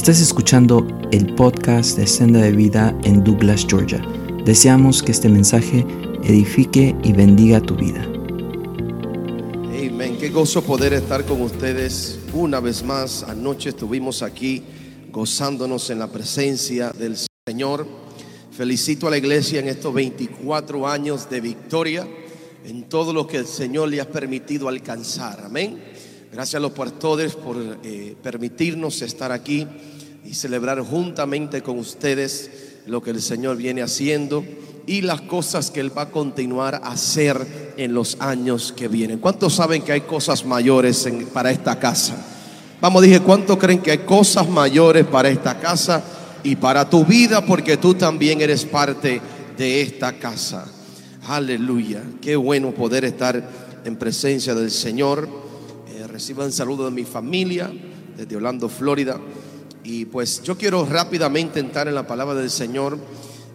Estás escuchando el podcast de Senda de Vida en Douglas, Georgia. Deseamos que este mensaje edifique y bendiga tu vida. Amén. Qué gozo poder estar con ustedes una vez más. Anoche estuvimos aquí gozándonos en la presencia del Señor. Felicito a la iglesia en estos 24 años de victoria, en todo lo que el Señor le ha permitido alcanzar. Amén. Gracias a los pastores por eh, permitirnos estar aquí y celebrar juntamente con ustedes lo que el Señor viene haciendo y las cosas que Él va a continuar a hacer en los años que vienen. ¿Cuántos saben que hay cosas mayores para esta casa? Vamos, dije, ¿cuántos creen que hay cosas mayores para esta casa y para tu vida? Porque tú también eres parte de esta casa. Aleluya. Qué bueno poder estar en presencia del Señor reciban saludo de mi familia desde Orlando, Florida. Y pues yo quiero rápidamente entrar en la palabra del Señor.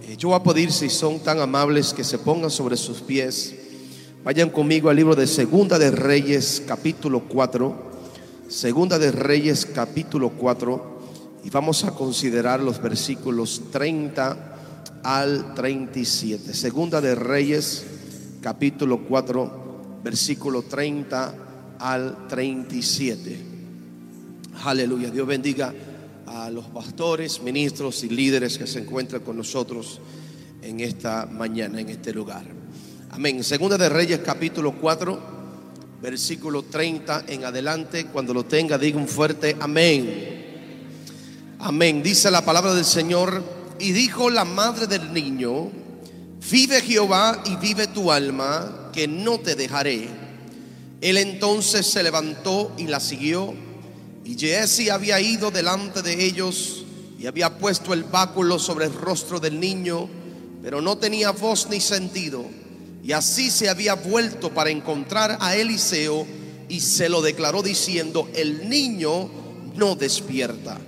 Eh, yo voy a pedir si son tan amables que se pongan sobre sus pies. Vayan conmigo al libro de Segunda de Reyes, capítulo 4. Segunda de Reyes, capítulo 4. Y vamos a considerar los versículos 30 al 37. Segunda de Reyes, capítulo 4, versículo 30 al 37. Aleluya. Dios bendiga a los pastores, ministros y líderes que se encuentran con nosotros en esta mañana, en este lugar. Amén. Segunda de Reyes capítulo 4, versículo 30 en adelante. Cuando lo tenga, diga un fuerte amén. Amén. Dice la palabra del Señor. Y dijo la madre del niño, vive Jehová y vive tu alma, que no te dejaré. Él entonces se levantó y la siguió. Y Jesse había ido delante de ellos y había puesto el báculo sobre el rostro del niño, pero no tenía voz ni sentido. Y así se había vuelto para encontrar a Eliseo y se lo declaró diciendo, el niño no despierta.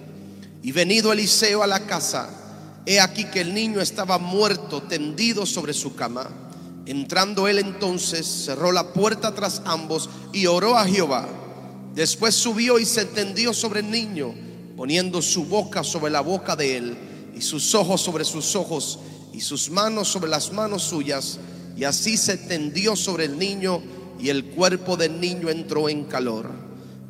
Y venido Eliseo a la casa, he aquí que el niño estaba muerto, tendido sobre su cama. Entrando él entonces, cerró la puerta tras ambos y oró a Jehová. Después subió y se tendió sobre el niño, poniendo su boca sobre la boca de él y sus ojos sobre sus ojos y sus manos sobre las manos suyas. Y así se tendió sobre el niño y el cuerpo del niño entró en calor.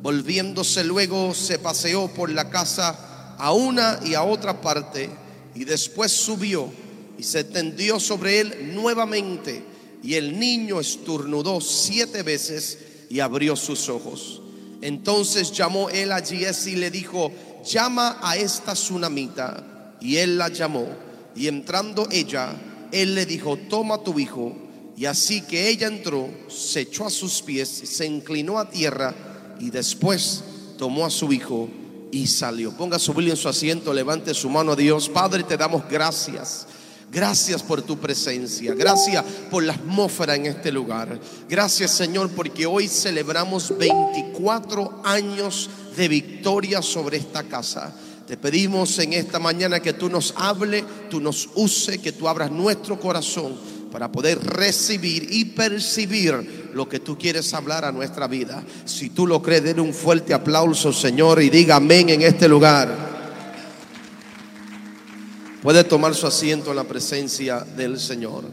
Volviéndose luego se paseó por la casa a una y a otra parte y después subió y se tendió sobre él nuevamente y el niño estornudó siete veces y abrió sus ojos. Entonces llamó él a Giesi y le dijo, llama a esta tsunamita. Y él la llamó. Y entrando ella, él le dijo, toma tu hijo. Y así que ella entró, se echó a sus pies, se inclinó a tierra y después tomó a su hijo y salió. Ponga su Biblia en su asiento, levante su mano a Dios. Padre, te damos gracias Gracias por tu presencia. Gracias por la atmósfera en este lugar. Gracias Señor porque hoy celebramos 24 años de victoria sobre esta casa. Te pedimos en esta mañana que tú nos hable, tú nos use, que tú abras nuestro corazón para poder recibir y percibir lo que tú quieres hablar a nuestra vida. Si tú lo crees, den un fuerte aplauso, Señor, y diga amén en este lugar. Puede tomar su asiento en la presencia del Señor.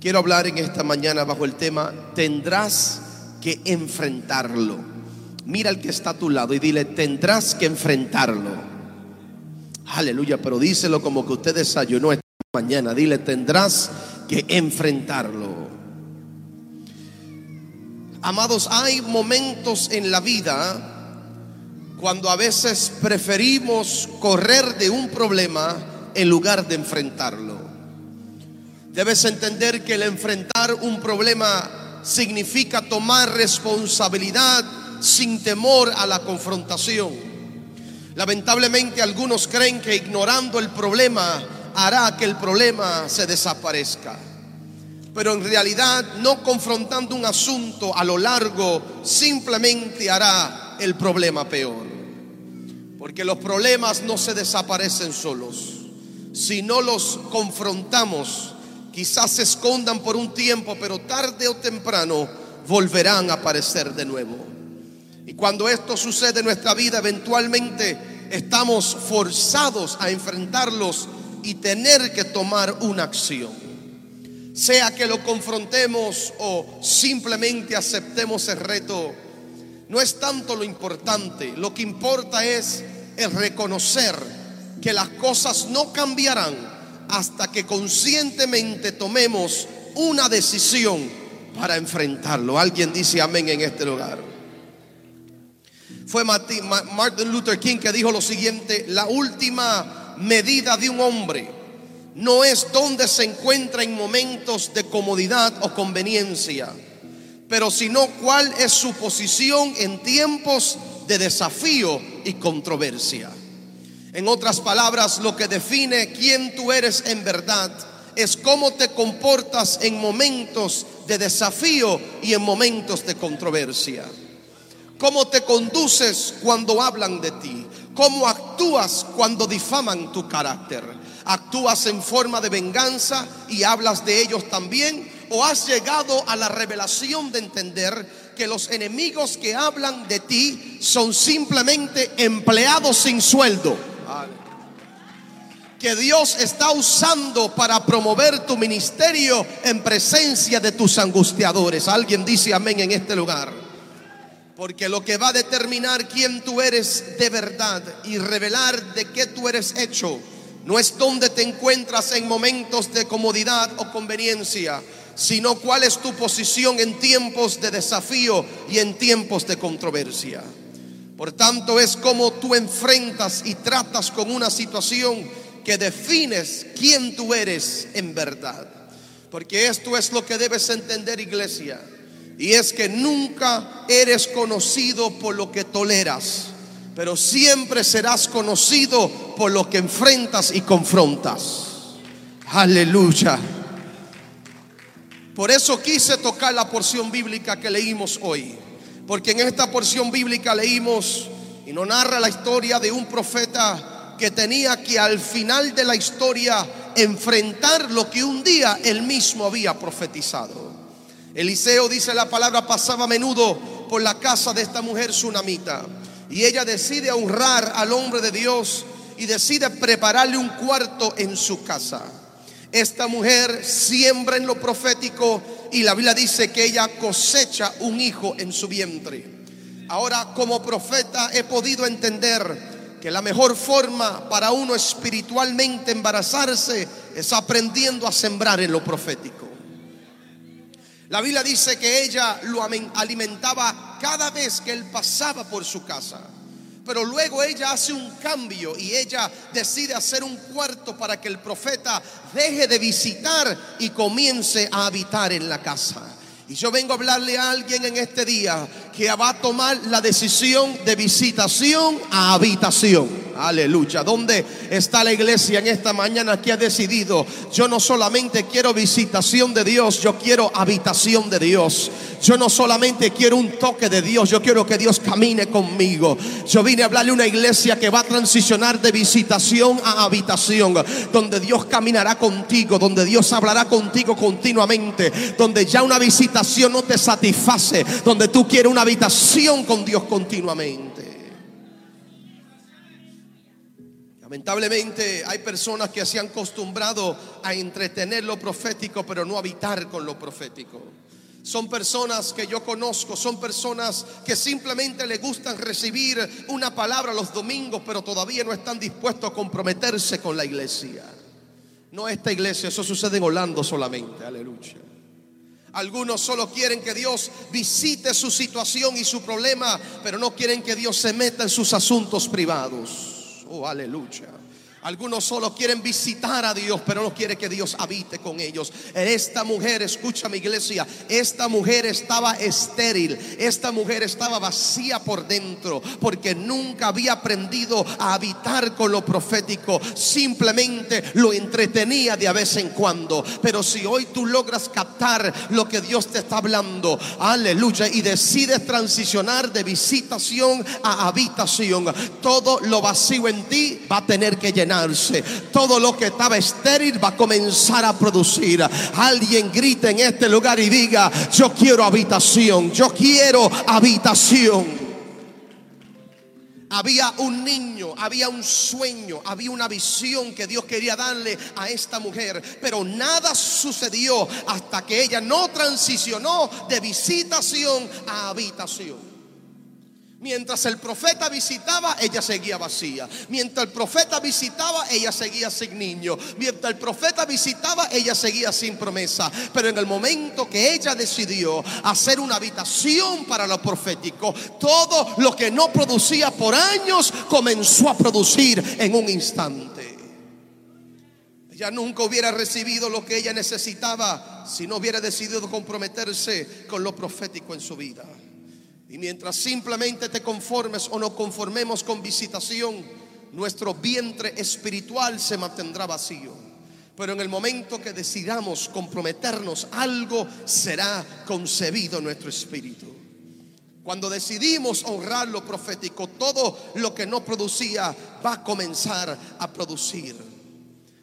Quiero hablar en esta mañana bajo el tema, tendrás que enfrentarlo. Mira al que está a tu lado y dile, tendrás que enfrentarlo. Aleluya, pero díselo como que usted desayunó esta mañana. Dile, tendrás que enfrentarlo. Amados, hay momentos en la vida cuando a veces preferimos correr de un problema en lugar de enfrentarlo. Debes entender que el enfrentar un problema significa tomar responsabilidad sin temor a la confrontación. Lamentablemente algunos creen que ignorando el problema hará que el problema se desaparezca. Pero en realidad no confrontando un asunto a lo largo simplemente hará el problema peor. Porque los problemas no se desaparecen solos si no los confrontamos, quizás se escondan por un tiempo, pero tarde o temprano volverán a aparecer de nuevo. Y cuando esto sucede en nuestra vida, eventualmente estamos forzados a enfrentarlos y tener que tomar una acción. Sea que lo confrontemos o simplemente aceptemos el reto, no es tanto lo importante, lo que importa es el reconocer que las cosas no cambiarán hasta que conscientemente tomemos una decisión para enfrentarlo. Alguien dice amén en este lugar. Fue Martin Luther King que dijo lo siguiente, la última medida de un hombre no es donde se encuentra en momentos de comodidad o conveniencia, pero sino cuál es su posición en tiempos de desafío y controversia. En otras palabras, lo que define quién tú eres en verdad es cómo te comportas en momentos de desafío y en momentos de controversia. Cómo te conduces cuando hablan de ti. Cómo actúas cuando difaman tu carácter. ¿Actúas en forma de venganza y hablas de ellos también? ¿O has llegado a la revelación de entender que los enemigos que hablan de ti son simplemente empleados sin sueldo? Que Dios está usando para promover tu ministerio en presencia de tus angustiadores. Alguien dice amén en este lugar. Porque lo que va a determinar quién tú eres de verdad y revelar de qué tú eres hecho no es dónde te encuentras en momentos de comodidad o conveniencia, sino cuál es tu posición en tiempos de desafío y en tiempos de controversia. Por tanto, es como tú enfrentas y tratas con una situación que defines quién tú eres en verdad. Porque esto es lo que debes entender, iglesia. Y es que nunca eres conocido por lo que toleras, pero siempre serás conocido por lo que enfrentas y confrontas. Aleluya. Por eso quise tocar la porción bíblica que leímos hoy. Porque en esta porción bíblica leímos y nos narra la historia de un profeta que tenía que al final de la historia enfrentar lo que un día él mismo había profetizado. Eliseo dice la palabra pasaba a menudo por la casa de esta mujer sunamita y ella decide honrar al hombre de Dios y decide prepararle un cuarto en su casa. Esta mujer siembra en lo profético y la Biblia dice que ella cosecha un hijo en su vientre. Ahora como profeta he podido entender que la mejor forma para uno espiritualmente embarazarse es aprendiendo a sembrar en lo profético. La Biblia dice que ella lo alimentaba cada vez que él pasaba por su casa. Pero luego ella hace un cambio y ella decide hacer un cuarto para que el profeta deje de visitar y comience a habitar en la casa. Y yo vengo a hablarle a alguien en este día que va a tomar la decisión de visitación a habitación. Aleluya. ¿Dónde está la iglesia en esta mañana que ha decidido? Yo no solamente quiero visitación de Dios, yo quiero habitación de Dios. Yo no solamente quiero un toque de Dios, yo quiero que Dios camine conmigo. Yo vine a hablarle a una iglesia que va a transicionar de visitación a habitación, donde Dios caminará contigo, donde Dios hablará contigo continuamente, donde ya una visitación no te satisface, donde tú quieres una habitación con Dios continuamente. Lamentablemente hay personas que se han acostumbrado a entretener lo profético, pero no habitar con lo profético. Son personas que yo conozco, son personas que simplemente le gustan recibir una palabra los domingos, pero todavía no están dispuestos a comprometerse con la iglesia. No esta iglesia, eso sucede en Holanda solamente, aleluya. Algunos solo quieren que Dios visite su situación y su problema, pero no quieren que Dios se meta en sus asuntos privados. Oh, aleluya. Algunos solo quieren visitar a Dios, pero no quiere que Dios habite con ellos. Esta mujer, escucha mi iglesia, esta mujer estaba estéril, esta mujer estaba vacía por dentro, porque nunca había aprendido a habitar con lo profético, simplemente lo entretenía de vez en cuando. Pero si hoy tú logras captar lo que Dios te está hablando, aleluya, y decides transicionar de visitación a habitación, todo lo vacío en ti va a tener que llenar todo lo que estaba estéril va a comenzar a producir. Alguien grita en este lugar y diga, yo quiero habitación, yo quiero habitación. Había un niño, había un sueño, había una visión que Dios quería darle a esta mujer, pero nada sucedió hasta que ella no transicionó de visitación a habitación. Mientras el profeta visitaba, ella seguía vacía. Mientras el profeta visitaba, ella seguía sin niño. Mientras el profeta visitaba, ella seguía sin promesa. Pero en el momento que ella decidió hacer una habitación para lo profético, todo lo que no producía por años comenzó a producir en un instante. Ella nunca hubiera recibido lo que ella necesitaba si no hubiera decidido comprometerse con lo profético en su vida. Y mientras simplemente te conformes o no conformemos con visitación, nuestro vientre espiritual se mantendrá vacío. Pero en el momento que decidamos comprometernos, algo será concebido en nuestro espíritu. Cuando decidimos honrar lo profético, todo lo que no producía va a comenzar a producir.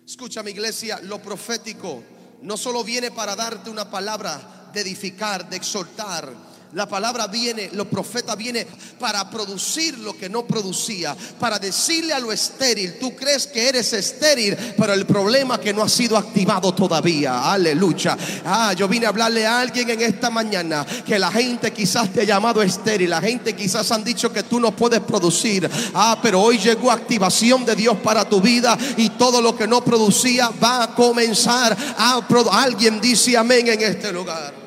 Escucha mi iglesia, lo profético no solo viene para darte una palabra de edificar, de exhortar, la palabra viene, lo profeta viene para producir lo que no producía, para decirle a lo estéril, tú crees que eres estéril, pero el problema que no ha sido activado todavía. Aleluya. Ah, yo vine a hablarle a alguien en esta mañana que la gente quizás te ha llamado estéril, la gente quizás han dicho que tú no puedes producir. Ah, pero hoy llegó activación de Dios para tu vida y todo lo que no producía va a comenzar a alguien dice amén en este lugar.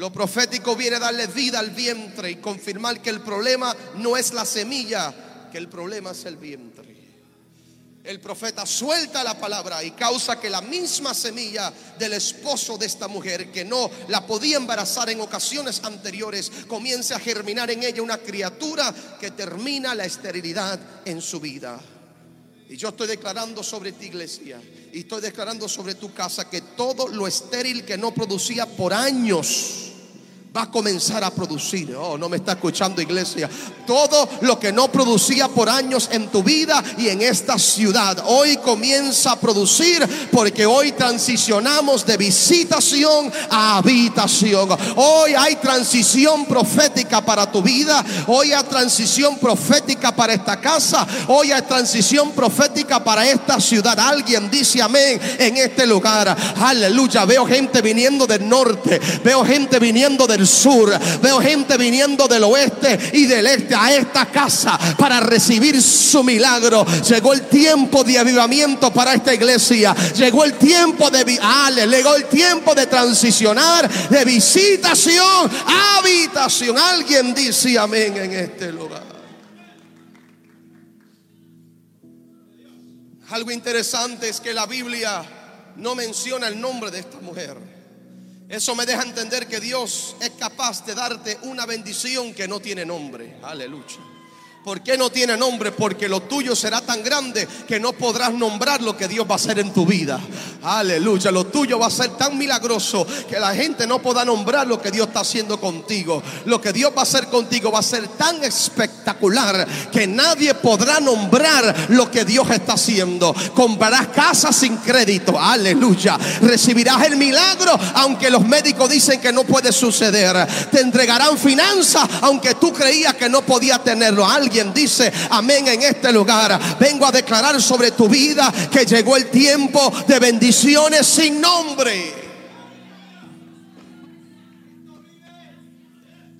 Lo profético viene a darle vida al vientre y confirmar que el problema no es la semilla, que el problema es el vientre. El profeta suelta la palabra y causa que la misma semilla del esposo de esta mujer, que no la podía embarazar en ocasiones anteriores, comience a germinar en ella una criatura que termina la esterilidad en su vida. Y yo estoy declarando sobre ti iglesia y estoy declarando sobre tu casa que todo lo estéril que no producía por años, va a comenzar a producir. Oh, no me está escuchando iglesia. Todo lo que no producía por años en tu vida y en esta ciudad, hoy comienza a producir porque hoy transicionamos de visitación a habitación. Hoy hay transición profética para tu vida. Hoy hay transición profética para esta casa. Hoy hay transición profética para esta ciudad. Alguien dice amén en este lugar. Aleluya. Veo gente viniendo del norte. Veo gente viniendo del sur. Veo gente viniendo del oeste y del este a esta casa para recibir su milagro. Llegó el tiempo de avivamiento para esta iglesia. Llegó el tiempo de ale, llegó el tiempo de transicionar de visitación a habitación. Alguien dice amén en este lugar. Algo interesante es que la Biblia no menciona el nombre de esta mujer. Eso me deja entender que Dios es capaz de darte una bendición que no tiene nombre. Aleluya. ¿Por qué no tiene nombre? Porque lo tuyo será tan grande que no podrás nombrar lo que Dios va a hacer en tu vida. Aleluya. Lo tuyo va a ser tan milagroso que la gente no podrá nombrar lo que Dios está haciendo contigo. Lo que Dios va a hacer contigo va a ser tan espectacular que nadie podrá nombrar lo que Dios está haciendo. Comprarás casa sin crédito. Aleluya. Recibirás el milagro aunque los médicos dicen que no puede suceder. Te entregarán finanzas aunque tú creías que no podía tenerlo. Alguien dice amén en este lugar. Vengo a declarar sobre tu vida que llegó el tiempo de bendiciones sin nombre.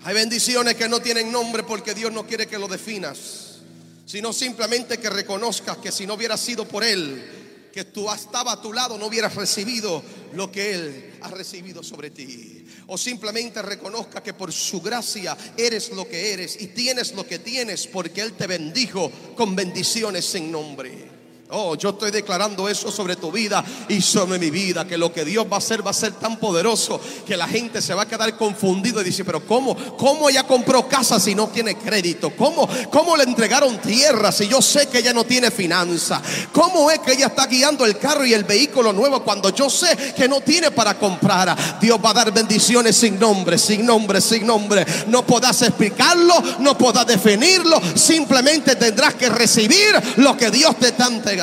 Hay bendiciones que no tienen nombre porque Dios no quiere que lo definas, sino simplemente que reconozcas que si no hubiera sido por Él, que tú estaba a tu lado, no hubieras recibido lo que Él ha recibido sobre ti o simplemente reconozca que por su gracia eres lo que eres y tienes lo que tienes porque Él te bendijo con bendiciones sin nombre. Oh, yo estoy declarando eso sobre tu vida y sobre mi vida, que lo que Dios va a hacer va a ser tan poderoso que la gente se va a quedar confundido y dice, pero ¿cómo? ¿Cómo ella compró casa si no tiene crédito? ¿Cómo, cómo le entregaron tierra si yo sé que ella no tiene finanza? ¿Cómo es que ella está guiando el carro y el vehículo nuevo cuando yo sé que no tiene para comprar? Dios va a dar bendiciones sin nombre, sin nombre, sin nombre. No podrás explicarlo, no podrás definirlo, simplemente tendrás que recibir lo que Dios te está entregando.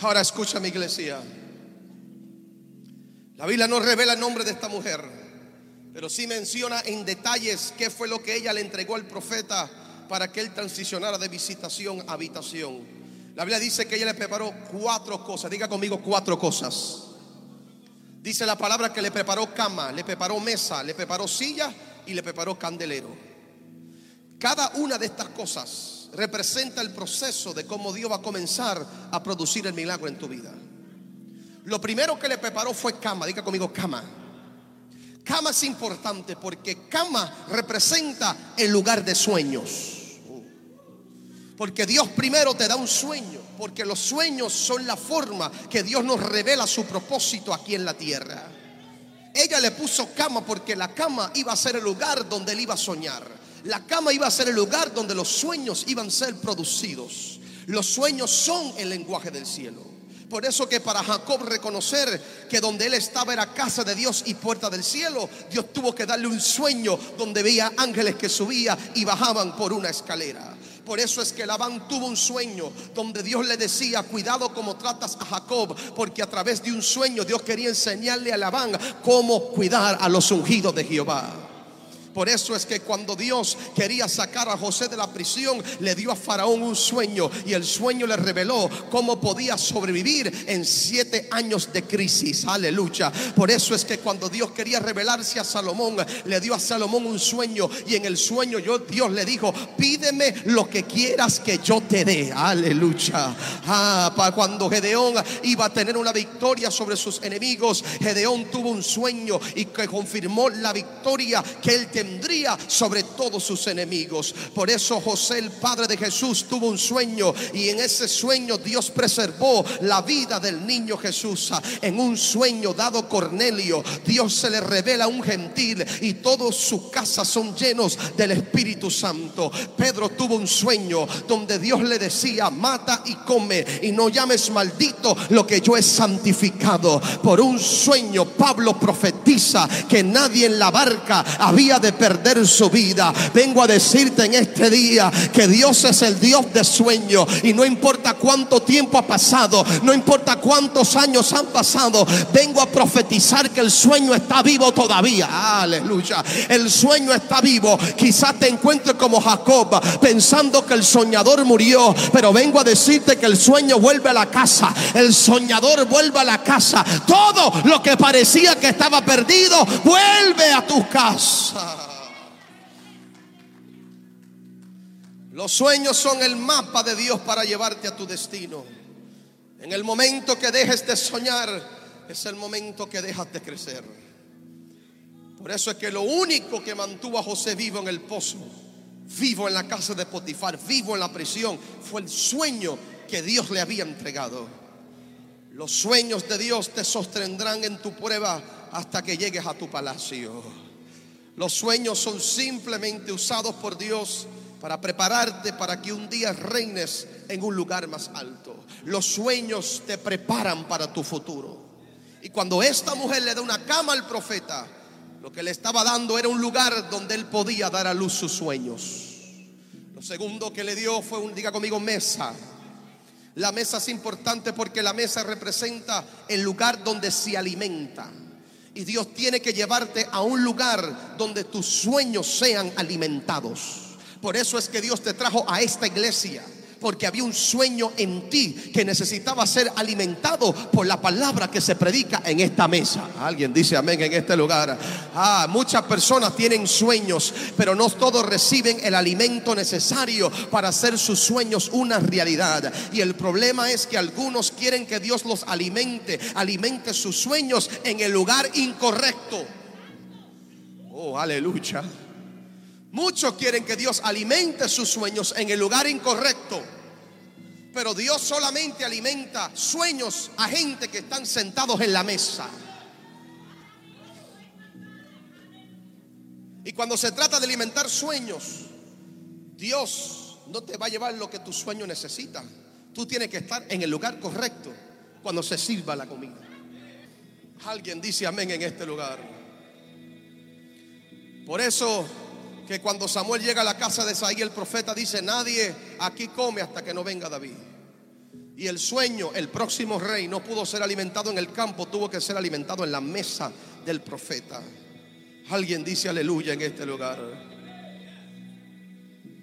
Ahora escucha mi iglesia. La Biblia no revela el nombre de esta mujer, pero sí menciona en detalles qué fue lo que ella le entregó al profeta para que él transicionara de visitación a habitación. La Biblia dice que ella le preparó cuatro cosas. Diga conmigo cuatro cosas. Dice la palabra que le preparó cama, le preparó mesa, le preparó silla y le preparó candelero. Cada una de estas cosas representa el proceso de cómo Dios va a comenzar a producir el milagro en tu vida. Lo primero que le preparó fue cama. Diga conmigo cama. Cama es importante porque cama representa el lugar de sueños. Porque Dios primero te da un sueño, porque los sueños son la forma que Dios nos revela su propósito aquí en la tierra. Ella le puso cama porque la cama iba a ser el lugar donde él iba a soñar. La cama iba a ser el lugar donde los sueños iban a ser producidos. Los sueños son el lenguaje del cielo. Por eso que para Jacob reconocer que donde él estaba era casa de Dios y puerta del cielo, Dios tuvo que darle un sueño donde veía ángeles que subían y bajaban por una escalera. Por eso es que Labán tuvo un sueño donde Dios le decía, cuidado como tratas a Jacob, porque a través de un sueño Dios quería enseñarle a Labán cómo cuidar a los ungidos de Jehová. Por eso es que cuando Dios quería sacar a José de la prisión, le dio a Faraón un sueño y el sueño le reveló cómo podía sobrevivir en siete años de crisis. Aleluya. Por eso es que cuando Dios quería revelarse a Salomón, le dio a Salomón un sueño y en el sueño yo, Dios le dijo, pídeme lo que quieras que yo te dé. Aleluya. Ah, para cuando Gedeón iba a tener una victoria sobre sus enemigos, Gedeón tuvo un sueño y que confirmó la victoria que él tenía tendría sobre todos sus enemigos. Por eso José, el padre de Jesús, tuvo un sueño y en ese sueño Dios preservó la vida del niño Jesús. En un sueño dado Cornelio, Dios se le revela a un gentil y todos su casa son llenos del Espíritu Santo. Pedro tuvo un sueño donde Dios le decía, mata y come y no llames maldito lo que yo he santificado. Por un sueño Pablo profetiza que nadie en la barca había de perder su vida. Vengo a decirte en este día que Dios es el Dios de sueño y no importa cuánto tiempo ha pasado, no importa cuántos años han pasado, vengo a profetizar que el sueño está vivo todavía. Aleluya. El sueño está vivo. Quizás te encuentres como Jacob pensando que el soñador murió, pero vengo a decirte que el sueño vuelve a la casa. El soñador vuelve a la casa. Todo lo que parecía que estaba perdido vuelve a tu casa. Los sueños son el mapa de Dios para llevarte a tu destino. En el momento que dejes de soñar, es el momento que dejas de crecer. Por eso es que lo único que mantuvo a José vivo en el pozo, vivo en la casa de Potifar, vivo en la prisión, fue el sueño que Dios le había entregado. Los sueños de Dios te sostendrán en tu prueba hasta que llegues a tu palacio. Los sueños son simplemente usados por Dios para prepararte para que un día reines en un lugar más alto. Los sueños te preparan para tu futuro. Y cuando esta mujer le da una cama al profeta, lo que le estaba dando era un lugar donde él podía dar a luz sus sueños. Lo segundo que le dio fue un, diga conmigo, mesa. La mesa es importante porque la mesa representa el lugar donde se alimenta. Y Dios tiene que llevarte a un lugar donde tus sueños sean alimentados. Por eso es que Dios te trajo a esta iglesia. Porque había un sueño en ti que necesitaba ser alimentado por la palabra que se predica en esta mesa. Alguien dice amén en este lugar. Ah, muchas personas tienen sueños, pero no todos reciben el alimento necesario para hacer sus sueños una realidad. Y el problema es que algunos quieren que Dios los alimente, alimente sus sueños en el lugar incorrecto. Oh, aleluya. Muchos quieren que Dios alimente sus sueños en el lugar incorrecto. Pero Dios solamente alimenta sueños a gente que están sentados en la mesa. Y cuando se trata de alimentar sueños, Dios no te va a llevar lo que tu sueño necesita. Tú tienes que estar en el lugar correcto cuando se sirva la comida. Alguien dice amén en este lugar. Por eso que cuando Samuel llega a la casa de Saí, el profeta dice, nadie aquí come hasta que no venga David. Y el sueño, el próximo rey, no pudo ser alimentado en el campo, tuvo que ser alimentado en la mesa del profeta. Alguien dice aleluya en este lugar.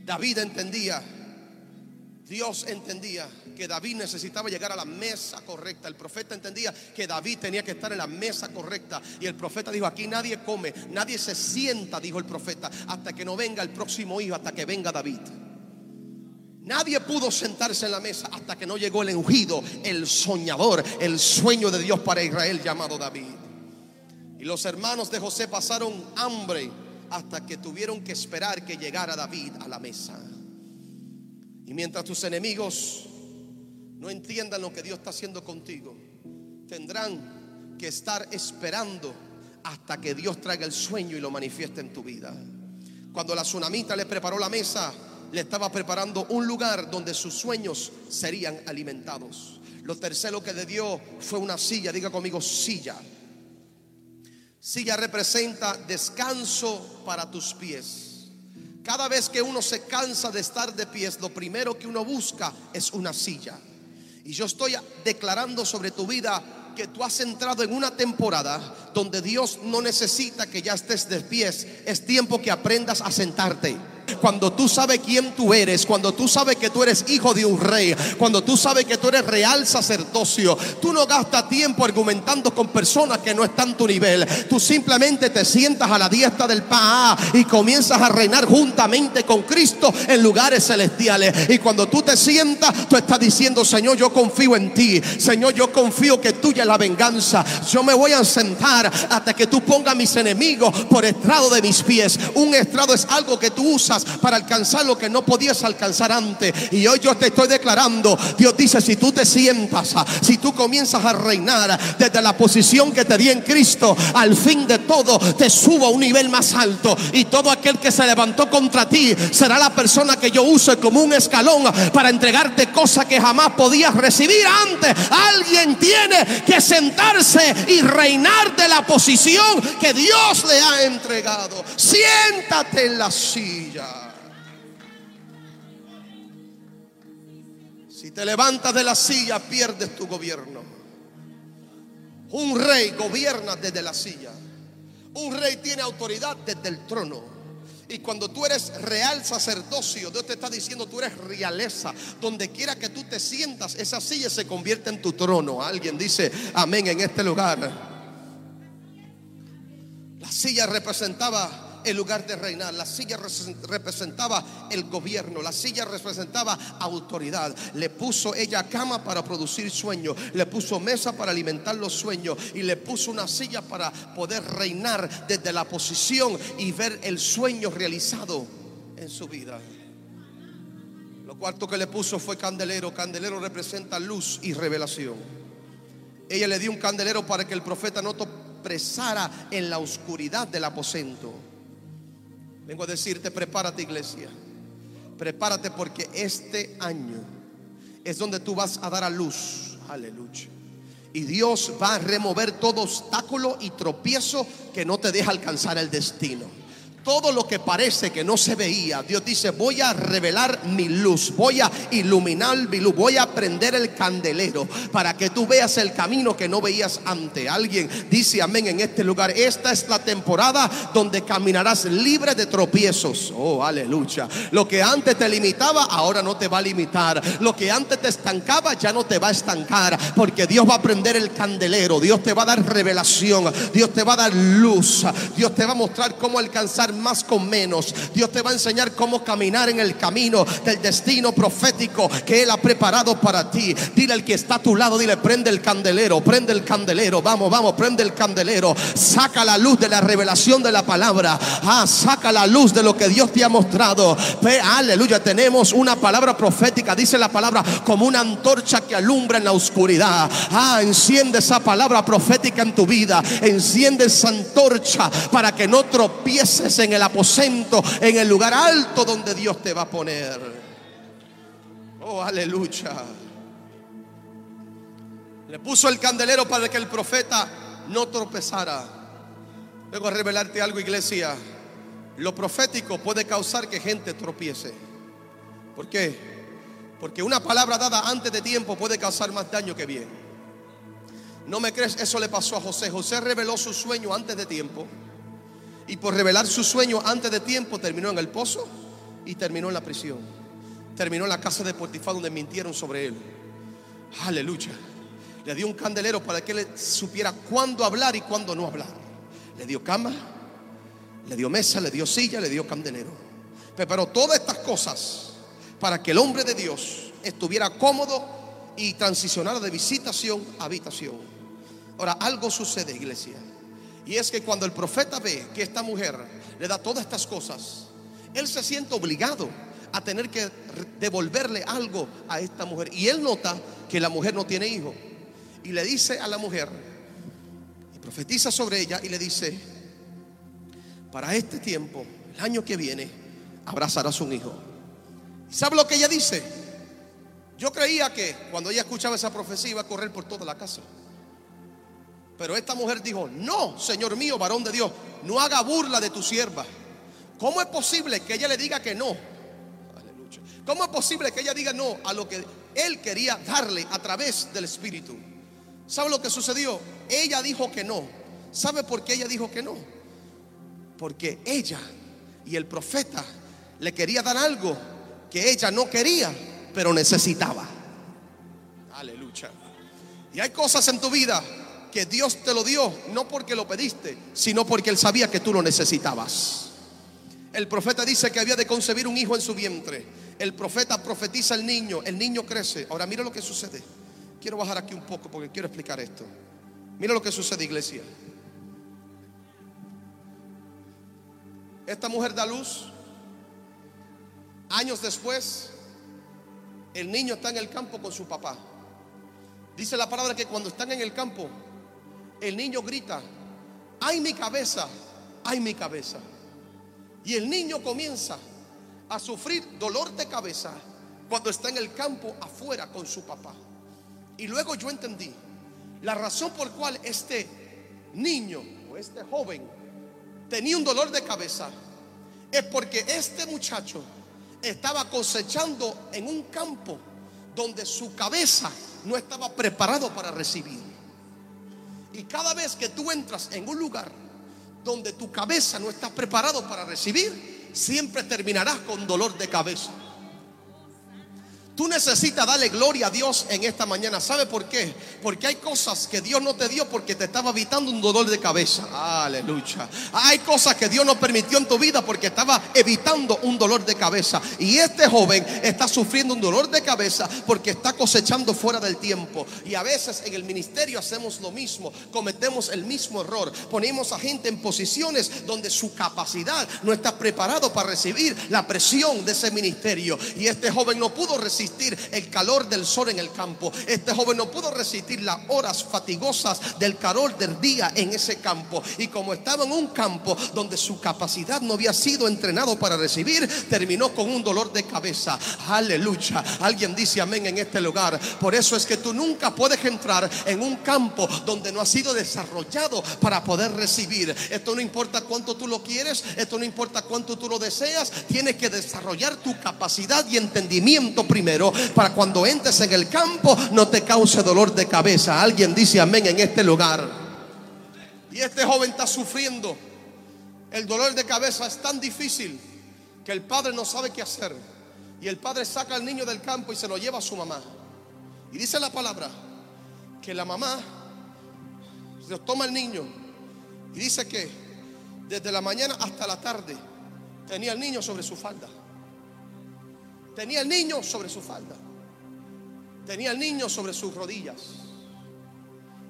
David entendía, Dios entendía que David necesitaba llegar a la mesa correcta. El profeta entendía que David tenía que estar en la mesa correcta. Y el profeta dijo, aquí nadie come, nadie se sienta, dijo el profeta, hasta que no venga el próximo hijo, hasta que venga David. Nadie pudo sentarse en la mesa hasta que no llegó el ungido, el soñador, el sueño de Dios para Israel llamado David. Y los hermanos de José pasaron hambre hasta que tuvieron que esperar que llegara David a la mesa. Y mientras tus enemigos no entiendan lo que Dios está haciendo contigo, tendrán que estar esperando hasta que Dios traiga el sueño y lo manifieste en tu vida. Cuando la tsunamita le preparó la mesa, le estaba preparando un lugar donde sus sueños serían alimentados. Lo tercero que le dio fue una silla, diga conmigo silla. Silla representa descanso para tus pies. Cada vez que uno se cansa de estar de pies, lo primero que uno busca es una silla. Y yo estoy declarando sobre tu vida que tú has entrado en una temporada donde Dios no necesita que ya estés de pies. Es tiempo que aprendas a sentarte cuando tú sabes quién tú eres, cuando tú sabes que tú eres hijo de un rey, cuando tú sabes que tú eres real sacerdocio, tú no gastas tiempo argumentando con personas que no están tu nivel. Tú simplemente te sientas a la diestra del Pa y comienzas a reinar juntamente con Cristo en lugares celestiales. Y cuando tú te sientas, tú estás diciendo, Señor, yo confío en ti. Señor, yo confío que tuya es la venganza. Yo me voy a sentar hasta que tú pongas a mis enemigos por estrado de mis pies. Un estrado es algo que tú usas para alcanzar lo que no podías alcanzar antes. Y hoy yo te estoy declarando, Dios dice, si tú te sientas, si tú comienzas a reinar desde la posición que te di en Cristo, al fin de todo te subo a un nivel más alto. Y todo aquel que se levantó contra ti será la persona que yo use como un escalón para entregarte cosas que jamás podías recibir antes. Alguien tiene que sentarse y reinar de la posición que Dios le ha entregado. Siéntate en la silla. Si te levantas de la silla, pierdes tu gobierno. Un rey gobierna desde la silla. Un rey tiene autoridad desde el trono. Y cuando tú eres real sacerdocio, Dios te está diciendo, tú eres realeza. Donde quiera que tú te sientas, esa silla se convierte en tu trono. Alguien dice amén en este lugar. La silla representaba el lugar de reinar. La silla representaba el gobierno. La silla representaba autoridad. Le puso ella cama para producir sueños. Le puso mesa para alimentar los sueños. Y le puso una silla para poder reinar desde la posición y ver el sueño realizado en su vida. Lo cuarto que le puso fue candelero. Candelero representa luz y revelación. Ella le dio un candelero para que el profeta no presara en la oscuridad del aposento. Vengo a decirte, prepárate iglesia. Prepárate porque este año es donde tú vas a dar a luz. Aleluya. Y Dios va a remover todo obstáculo y tropiezo que no te deja alcanzar el destino todo lo que parece que no se veía, Dios dice, voy a revelar mi luz, voy a iluminar mi luz, voy a prender el candelero para que tú veas el camino que no veías antes. Alguien dice amén en este lugar. Esta es la temporada donde caminarás libre de tropiezos. Oh, aleluya. Lo que antes te limitaba, ahora no te va a limitar. Lo que antes te estancaba, ya no te va a estancar. Porque Dios va a prender el candelero. Dios te va a dar revelación. Dios te va a dar luz. Dios te va a mostrar cómo alcanzar más con menos. Dios te va a enseñar cómo caminar en el camino del destino profético que Él ha preparado para ti. Dile al que está a tu lado, dile, prende el candelero, prende el candelero, vamos, vamos, prende el candelero. Saca la luz de la revelación de la palabra. Ah, saca la luz de lo que Dios te ha mostrado. aleluya, tenemos una palabra profética, dice la palabra, como una antorcha que alumbra en la oscuridad. Ah, enciende esa palabra profética en tu vida. Enciende esa antorcha para que no tropieces en el aposento, en el lugar alto donde Dios te va a poner. Oh, aleluya. Le puso el candelero para que el profeta no tropezara. Luego a revelarte algo, iglesia. Lo profético puede causar que gente tropiece. ¿Por qué? Porque una palabra dada antes de tiempo puede causar más daño que bien. ¿No me crees? Eso le pasó a José. José reveló su sueño antes de tiempo. Y por revelar su sueño antes de tiempo terminó en el pozo y terminó en la prisión. Terminó en la casa de Potifar donde mintieron sobre él. Aleluya. Le dio un candelero para que él supiera cuándo hablar y cuándo no hablar. Le dio cama, le dio mesa, le dio silla, le dio candelero. Preparó todas estas cosas para que el hombre de Dios estuviera cómodo y transicionara de visitación a habitación. Ahora, algo sucede, iglesia. Y es que cuando el profeta ve que esta mujer le da todas estas cosas, él se siente obligado a tener que devolverle algo a esta mujer. Y él nota que la mujer no tiene hijo. Y le dice a la mujer, y profetiza sobre ella y le dice, para este tiempo, el año que viene, abrazarás un hijo. ¿Y sabe lo que ella dice? Yo creía que cuando ella escuchaba esa profecía iba a correr por toda la casa. Pero esta mujer dijo, no, Señor mío, varón de Dios, no haga burla de tu sierva. ¿Cómo es posible que ella le diga que no? ¿Cómo es posible que ella diga no a lo que él quería darle a través del Espíritu? ¿Sabe lo que sucedió? Ella dijo que no. ¿Sabe por qué ella dijo que no? Porque ella y el profeta le quería dar algo que ella no quería, pero necesitaba. Aleluya. Y hay cosas en tu vida que Dios te lo dio, no porque lo pediste, sino porque Él sabía que tú lo necesitabas. El profeta dice que había de concebir un hijo en su vientre. El profeta profetiza al niño, el niño crece. Ahora mira lo que sucede. Quiero bajar aquí un poco porque quiero explicar esto. Mira lo que sucede, iglesia. Esta mujer da luz. Años después, el niño está en el campo con su papá. Dice la palabra que cuando están en el campo, el niño grita, ay mi cabeza, ay mi cabeza. Y el niño comienza a sufrir dolor de cabeza cuando está en el campo afuera con su papá. Y luego yo entendí la razón por cual este niño o este joven tenía un dolor de cabeza es porque este muchacho estaba cosechando en un campo donde su cabeza no estaba preparado para recibir. Y cada vez que tú entras en un lugar donde tu cabeza no está preparado para recibir, siempre terminarás con dolor de cabeza. Tú necesitas darle gloria a Dios en esta mañana. ¿Sabe por qué? Porque hay cosas que Dios no te dio porque te estaba evitando un dolor de cabeza. Aleluya. Hay cosas que Dios no permitió en tu vida porque estaba evitando un dolor de cabeza. Y este joven está sufriendo un dolor de cabeza porque está cosechando fuera del tiempo. Y a veces en el ministerio hacemos lo mismo. Cometemos el mismo error. Ponemos a gente en posiciones donde su capacidad no está preparado para recibir la presión de ese ministerio. Y este joven no pudo el calor del sol en el campo. Este joven no pudo resistir las horas fatigosas del calor del día en ese campo. Y como estaba en un campo donde su capacidad no había sido entrenado para recibir, terminó con un dolor de cabeza. Aleluya. Alguien dice amén en este lugar. Por eso es que tú nunca puedes entrar en un campo donde no ha sido desarrollado para poder recibir. Esto no importa cuánto tú lo quieres, esto no importa cuánto tú lo deseas, tienes que desarrollar tu capacidad y entendimiento primero para cuando entres en el campo no te cause dolor de cabeza. Alguien dice amén en este lugar. Y este joven está sufriendo. El dolor de cabeza es tan difícil que el padre no sabe qué hacer. Y el padre saca al niño del campo y se lo lleva a su mamá. Y dice la palabra que la mamá se toma el niño y dice que desde la mañana hasta la tarde tenía el niño sobre su falda. Tenía el niño sobre su falda. Tenía el niño sobre sus rodillas.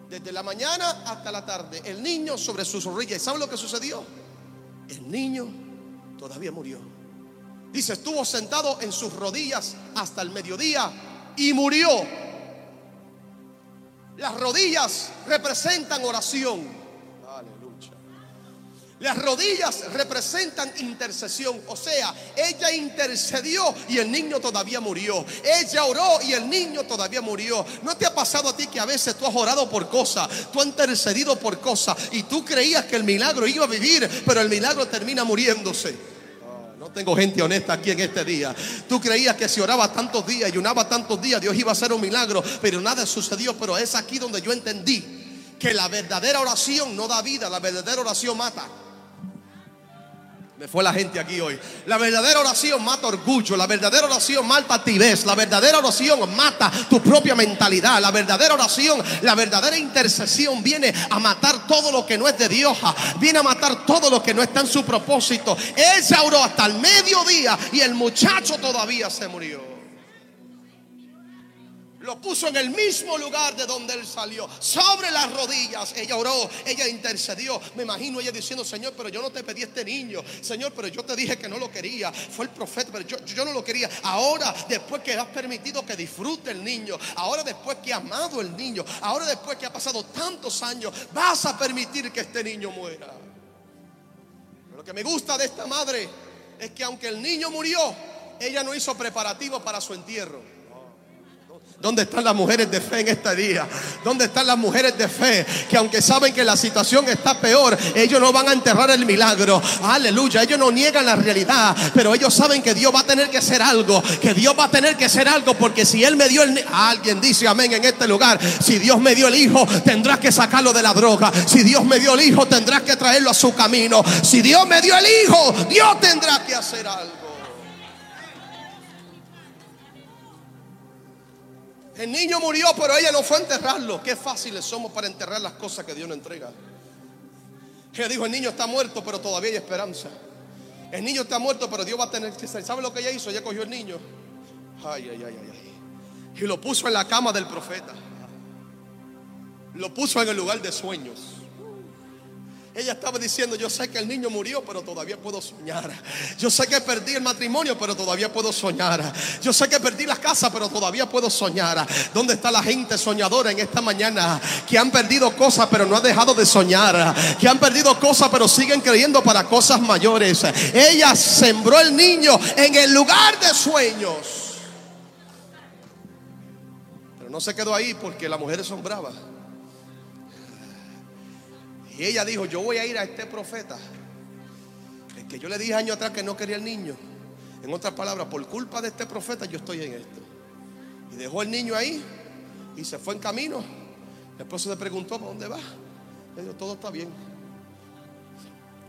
Desde la mañana hasta la tarde, el niño sobre sus rodillas. ¿Y sabe lo que sucedió? El niño todavía murió. Dice, estuvo sentado en sus rodillas hasta el mediodía y murió. Las rodillas representan oración. Las rodillas representan intercesión. O sea, ella intercedió y el niño todavía murió. Ella oró y el niño todavía murió. ¿No te ha pasado a ti que a veces tú has orado por cosas, tú has intercedido por cosas y tú creías que el milagro iba a vivir, pero el milagro termina muriéndose? No tengo gente honesta aquí en este día. Tú creías que si oraba tantos días y unaba tantos días, Dios iba a hacer un milagro, pero nada sucedió. Pero es aquí donde yo entendí que la verdadera oración no da vida, la verdadera oración mata. Me fue la gente aquí hoy. La verdadera oración mata orgullo. La verdadera oración mata actividad. La verdadera oración mata tu propia mentalidad. La verdadera oración, la verdadera intercesión viene a matar todo lo que no es de Dios. Viene a matar todo lo que no está en su propósito. Él se oró hasta el mediodía y el muchacho todavía se murió. Lo puso en el mismo lugar de donde él salió, sobre las rodillas. Ella oró, ella intercedió. Me imagino ella diciendo, Señor, pero yo no te pedí este niño. Señor, pero yo te dije que no lo quería. Fue el profeta, pero yo, yo no lo quería. Ahora, después que has permitido que disfrute el niño, ahora después que ha amado el niño, ahora después que ha pasado tantos años, vas a permitir que este niño muera. lo que me gusta de esta madre es que aunque el niño murió, ella no hizo preparativos para su entierro. ¿Dónde están las mujeres de fe en este día? ¿Dónde están las mujeres de fe que aunque saben que la situación está peor, ellos no van a enterrar el milagro? Aleluya, ellos no niegan la realidad, pero ellos saben que Dios va a tener que hacer algo, que Dios va a tener que hacer algo, porque si Él me dio el... Alguien dice amén en este lugar, si Dios me dio el hijo, tendrás que sacarlo de la droga. Si Dios me dio el hijo, tendrás que traerlo a su camino. Si Dios me dio el hijo, Dios tendrá que hacer algo. El niño murió, pero ella no fue a enterrarlo. Qué fáciles somos para enterrar las cosas que Dios nos entrega. Ella dijo, el niño está muerto, pero todavía hay esperanza. El niño está muerto, pero Dios va a tener que ser. ¿Sabe lo que ella hizo? Ella cogió el niño. Ay, ay, ay, ay, ay. Y lo puso en la cama del profeta. Lo puso en el lugar de sueños. Ella estaba diciendo, yo sé que el niño murió, pero todavía puedo soñar. Yo sé que perdí el matrimonio, pero todavía puedo soñar. Yo sé que perdí la casa, pero todavía puedo soñar. ¿Dónde está la gente soñadora en esta mañana? Que han perdido cosas, pero no han dejado de soñar. Que han perdido cosas, pero siguen creyendo para cosas mayores. Ella sembró el niño en el lugar de sueños. Pero no se quedó ahí porque las mujeres son bravas. Y ella dijo, yo voy a ir a este profeta. El que yo le dije años atrás que no quería el niño. En otras palabras, por culpa de este profeta yo estoy en esto. Y dejó el niño ahí y se fue en camino. El esposo le preguntó, ¿para dónde va? Le dijo, todo está bien.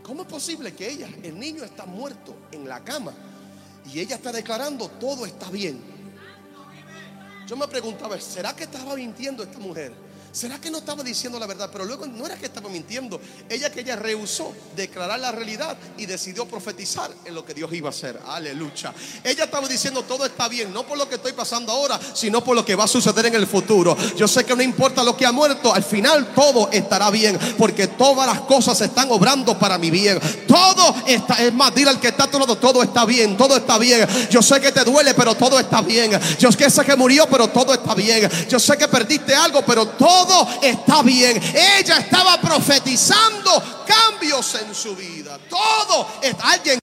¿Cómo es posible que ella, el niño está muerto en la cama y ella está declarando, todo está bien? Yo me preguntaba, ¿será que estaba mintiendo esta mujer? ¿Será que no estaba diciendo la verdad? Pero luego no era que estaba mintiendo. Ella que ella rehusó declarar la realidad y decidió profetizar en lo que Dios iba a hacer. Aleluya. Ella estaba diciendo todo está bien, no por lo que estoy pasando ahora, sino por lo que va a suceder en el futuro. Yo sé que no importa lo que ha muerto, al final todo estará bien, porque todas las cosas están obrando para mi bien. Todo está, es más, dile al que está lado, todo está bien, todo está bien. Yo sé que te duele, pero todo está bien. Yo sé que murió, pero todo está bien. Yo sé que perdiste algo, pero todo todo está bien. Ella estaba profetizando cambios en su vida. Todo está alguien.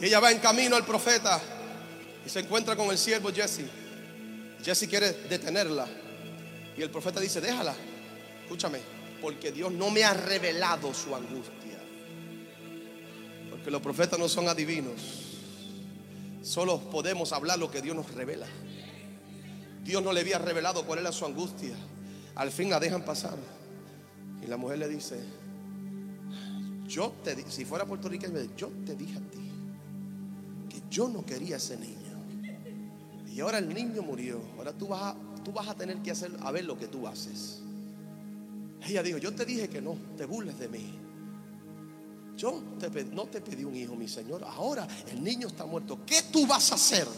Ella va en camino al profeta y se encuentra con el siervo Jesse. Jesse quiere detenerla. Y el profeta dice, déjala, escúchame, porque Dios no me ha revelado su angustia. Porque los profetas no son adivinos. Solo podemos hablar lo que Dios nos revela. Dios no le había revelado cuál era su angustia. Al fin la dejan pasar. Y la mujer le dice, yo te si fuera puertorriqueño, yo te dije a ti que yo no quería ese niño. Y ahora el niño murió. Ahora tú vas a, tú vas a tener que hacer a ver lo que tú haces. Ella dijo, yo te dije que no, te burles de mí. Yo no te pedí un hijo, mi Señor. Ahora el niño está muerto. ¿Qué tú vas a hacer?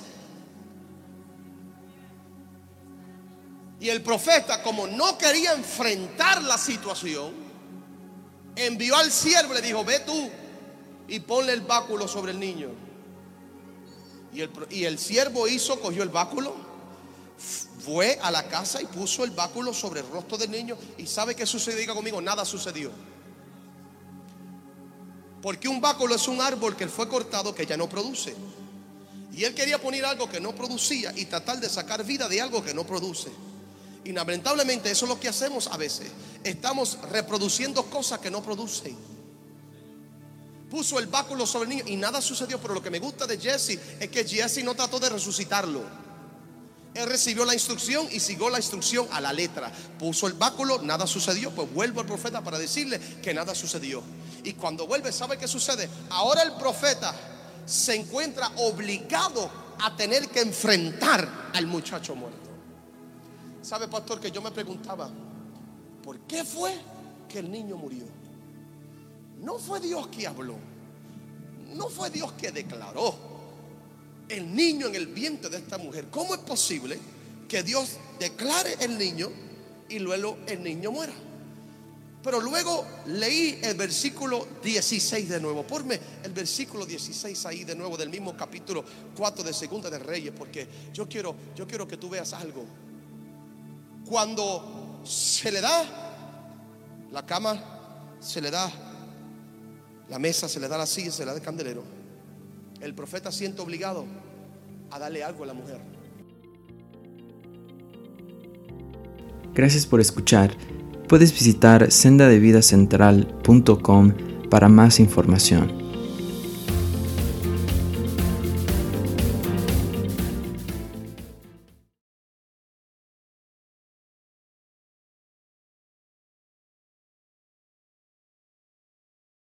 Y el profeta, como no quería enfrentar la situación, envió al siervo le dijo, ve tú y ponle el báculo sobre el niño. Y el, y siervo hizo, cogió el báculo, fue a la casa y puso el báculo sobre el rostro del niño. ¿Y sabe qué sucedió? Diga conmigo, nada sucedió. Porque un báculo es un árbol que fue cortado que ya no produce. Y él quería poner algo que no producía y tratar de sacar vida de algo que no produce. Y lamentablemente eso es lo que hacemos a veces. Estamos reproduciendo cosas que no producen. Puso el báculo sobre el niño y nada sucedió. Pero lo que me gusta de Jesse es que Jesse no trató de resucitarlo. Él recibió la instrucción y siguió la instrucción a la letra. Puso el báculo, nada sucedió. Pues vuelvo al profeta para decirle que nada sucedió. Y cuando vuelve, ¿sabe qué sucede? Ahora el profeta se encuentra obligado a tener que enfrentar al muchacho muerto. ¿Sabe, pastor, que yo me preguntaba, ¿por qué fue que el niño murió? No fue Dios que habló, no fue Dios que declaró. El niño en el vientre de esta mujer, ¿cómo es posible que Dios declare el niño y luego el niño muera? Pero luego leí el versículo 16 de nuevo. Ponme el versículo 16 ahí de nuevo del mismo capítulo 4 de Segunda de Reyes, porque yo quiero, yo quiero que tú veas algo. Cuando se le da la cama, se le da la mesa, se le da la silla, se le da el candelero, el profeta siente obligado a darle algo a la mujer. Gracias por escuchar. Puedes visitar sendadevidacentral.com para más información.